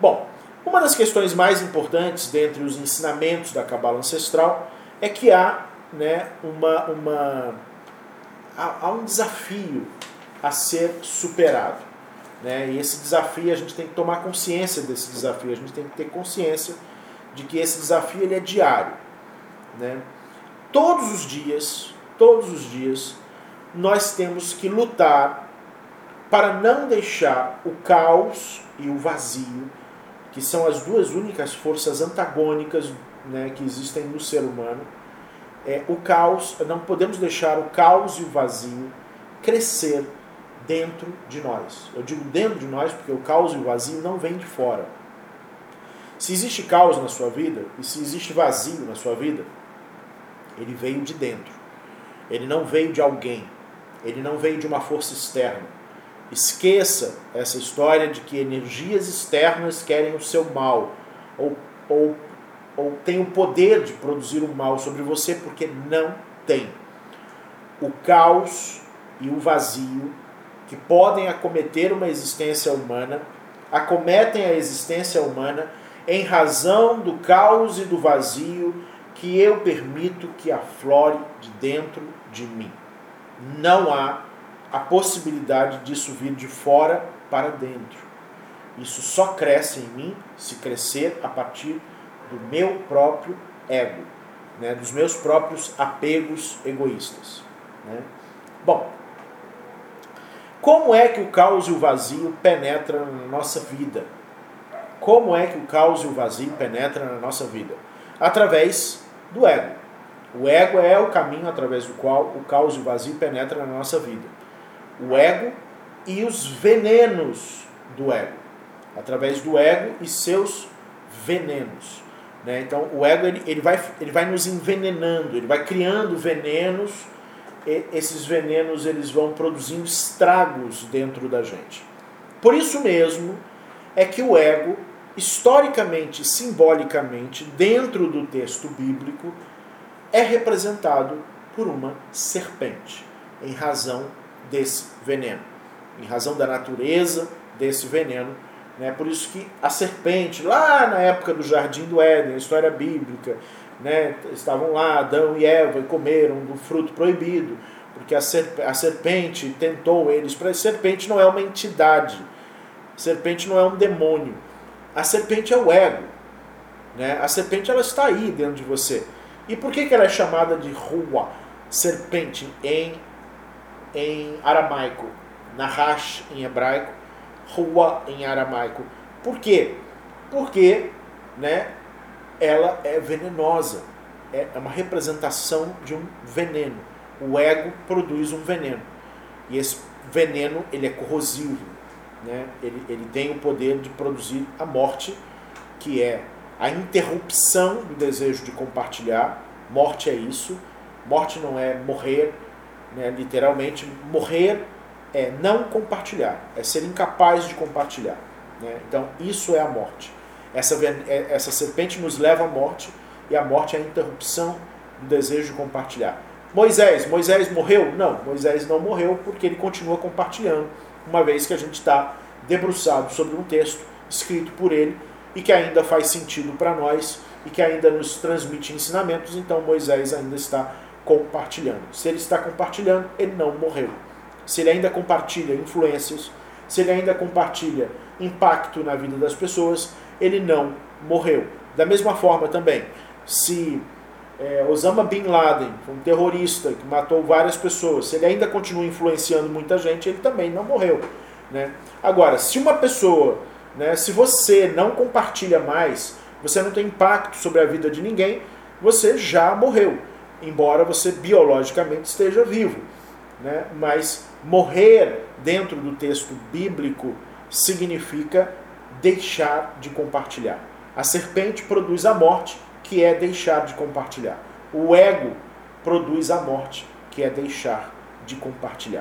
Bom, uma das questões mais importantes dentre os ensinamentos da Cabala Ancestral é que há, né, uma, uma, há, um desafio a ser superado. Né? E esse desafio, a gente tem que tomar consciência desse desafio, a gente tem que ter consciência de que esse desafio ele é diário. Né? Todos os dias, todos os dias, nós temos que lutar para não deixar o caos e o vazio, que são as duas únicas forças antagônicas né, que existem no ser humano, é, o caos, não podemos deixar o caos e o vazio crescer dentro de nós. Eu digo dentro de nós porque o caos e o vazio não vêm de fora. Se existe caos na sua vida e se existe vazio na sua vida, ele veio de dentro. Ele não veio de alguém. Ele não veio de uma força externa. Esqueça essa história de que energias externas querem o seu mal ou, ou, ou têm o poder de produzir o mal sobre você, porque não tem. O caos e o vazio que podem acometer uma existência humana, acometem a existência humana em razão do caos e do vazio que eu permito que aflore de dentro de mim. Não há a possibilidade disso vir de fora para dentro. Isso só cresce em mim se crescer a partir do meu próprio ego, né, dos meus próprios apegos egoístas. Né? Bom, como é que o caos e o vazio penetram na nossa vida? Como é que o caos e o vazio penetram na nossa vida? Através do ego. O ego é o caminho através do qual o caos e o vazio penetram na nossa vida. O ego e os venenos do ego. Através do ego e seus venenos. Né? Então, o ego ele, ele, vai, ele vai nos envenenando, ele vai criando venenos esses venenos eles vão produzindo estragos dentro da gente. Por isso mesmo é que o ego, historicamente, simbolicamente, dentro do texto bíblico, é representado por uma serpente, em razão desse veneno, em razão da natureza desse veneno. Né? Por isso que a serpente, lá na época do Jardim do Éden, história bíblica, né, estavam lá, Adão e Eva, e comeram do fruto proibido, porque a serpente tentou eles. A serpente não é uma entidade, a serpente não é um demônio, a serpente é o ego. Né? A serpente ela está aí dentro de você. E por que, que ela é chamada de rua, serpente, em, em aramaico? Nahash em hebraico, rua em aramaico. Por quê? Porque né, ela é venenosa. É, é uma representação de um veneno. O ego produz um veneno. E esse veneno ele é corrosivo. Né? Ele, ele tem o poder de produzir a morte, que é a interrupção do desejo de compartilhar. Morte é isso. Morte não é morrer, né? literalmente. Morrer é não compartilhar, é ser incapaz de compartilhar. Né? Então, isso é a morte. Essa, é, essa serpente nos leva à morte e a morte é a interrupção do desejo de compartilhar. Moisés, Moisés morreu? Não, Moisés não morreu porque ele continua compartilhando, uma vez que a gente está debruçado sobre um texto escrito por ele e que ainda faz sentido para nós e que ainda nos transmite ensinamentos, então Moisés ainda está compartilhando. Se ele está compartilhando, ele não morreu. Se ele ainda compartilha influências, se ele ainda compartilha impacto na vida das pessoas, ele não morreu. Da mesma forma também, se é, Osama Bin Laden, um terrorista que matou várias pessoas, se ele ainda continua influenciando muita gente, ele também não morreu. Né? Agora, se uma pessoa, né, se você não compartilha mais, você não tem impacto sobre a vida de ninguém, você já morreu, embora você biologicamente esteja vivo. Né? Mas morrer dentro do texto bíblico significa deixar de compartilhar. A serpente produz a morte, que é deixar de compartilhar. O ego produz a morte, que é deixar de compartilhar.